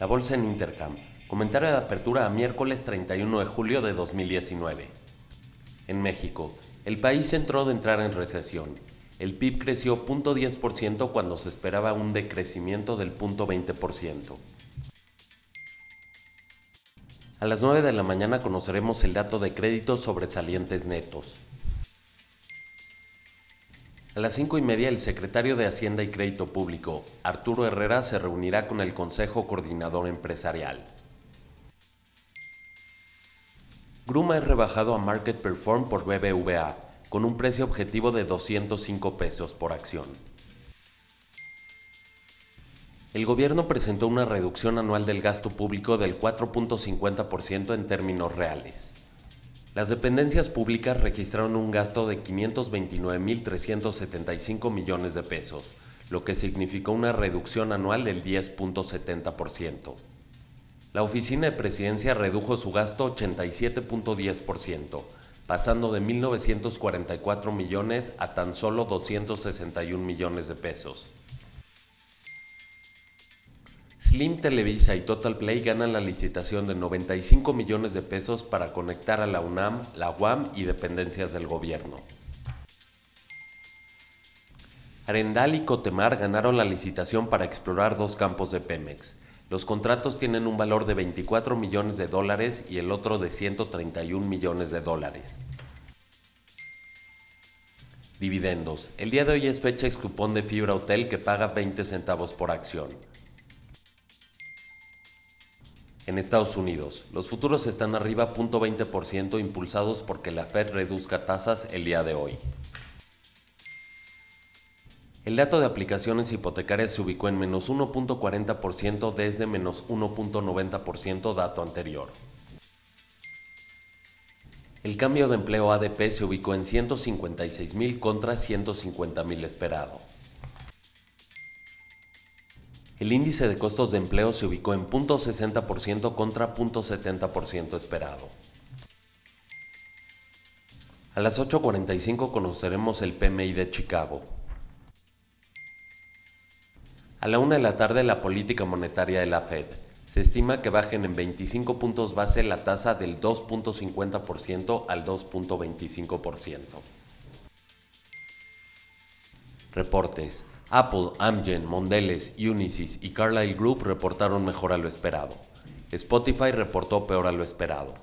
La bolsa en Intercam. Comentario de apertura a miércoles 31 de julio de 2019. En México, el país entró de entrar en recesión. El PIB creció 0.10% cuando se esperaba un decrecimiento del 0.20%. A las 9 de la mañana conoceremos el dato de créditos sobresalientes netos. A las cinco y media, el secretario de Hacienda y Crédito Público, Arturo Herrera, se reunirá con el Consejo Coordinador Empresarial. Gruma es rebajado a Market Perform por BBVA, con un precio objetivo de 205 pesos por acción. El gobierno presentó una reducción anual del gasto público del 4.50% en términos reales. Las dependencias públicas registraron un gasto de 529.375 millones de pesos, lo que significó una reducción anual del 10.70%. La oficina de presidencia redujo su gasto 87.10%, pasando de 1.944 millones a tan solo 261 millones de pesos. Slim Televisa y Total Play ganan la licitación de 95 millones de pesos para conectar a la UNAM, la UAM y dependencias del gobierno. Arendal y Cotemar ganaron la licitación para explorar dos campos de Pemex. Los contratos tienen un valor de 24 millones de dólares y el otro de 131 millones de dólares. Dividendos. El día de hoy es fecha ex cupón de Fibra Hotel que paga 20 centavos por acción. En Estados Unidos, los futuros están arriba 0.20% impulsados porque la Fed reduzca tasas el día de hoy. El dato de aplicaciones hipotecarias se ubicó en menos 1.40% desde menos 1.90% dato anterior. El cambio de empleo ADP se ubicó en 156.000 contra 150.000 esperado. El índice de costos de empleo se ubicó en 0.60% contra 0.70% esperado. A las 8.45 conoceremos el PMI de Chicago. A la 1 de la tarde la política monetaria de la Fed. Se estima que bajen en 25 puntos base la tasa del 2.50% al 2.25%. Reportes. Apple, Amgen, Mondelez, Unisys y Carlyle Group reportaron mejor a lo esperado. Spotify reportó peor a lo esperado.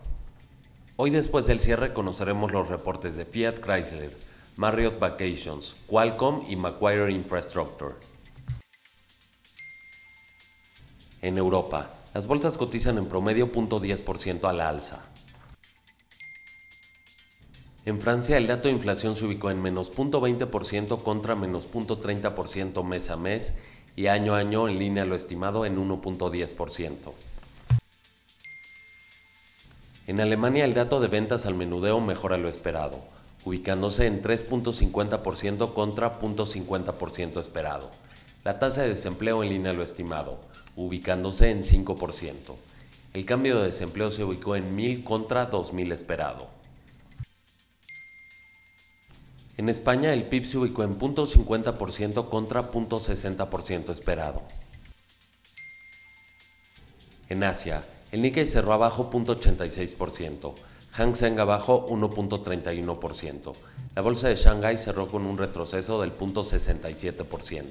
Hoy después del cierre conoceremos los reportes de Fiat Chrysler, Marriott Vacations, Qualcomm y Macquarie Infrastructure. En Europa, las bolsas cotizan en promedio 0.10% a la alza. En Francia el dato de inflación se ubicó en menos 0.20% contra menos 0.30% mes a mes y año a año en línea lo estimado en 1.10%. En Alemania el dato de ventas al menudeo mejora lo esperado, ubicándose en 3.50% contra 0.50% esperado. La tasa de desempleo en línea lo estimado, ubicándose en 5%. El cambio de desempleo se ubicó en 1000 contra 2000 esperado. En España el PIB se ubicó en 0.50% contra 0.60% esperado. En Asia, el Nikkei cerró abajo 0.86%, Hang Seng abajo 1.31%. La bolsa de Shanghai cerró con un retroceso del 0.67%.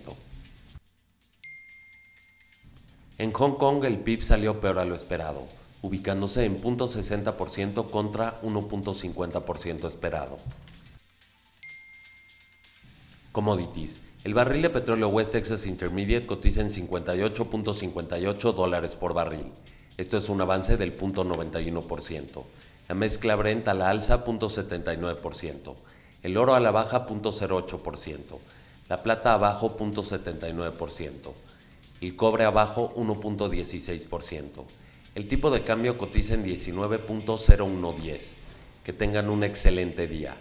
En Hong Kong el PIB salió peor a lo esperado, ubicándose en 0.60% contra 1.50% esperado. Commodities. El barril de petróleo West Texas Intermediate cotiza en 58.58 dólares por barril. Esto es un avance del 0.91%. La mezcla Brent a la alza 0.79%. El oro a la baja 0.08%. La plata abajo 0.79%. El cobre abajo 1.16%. El tipo de cambio cotiza en 19.0110. Que tengan un excelente día.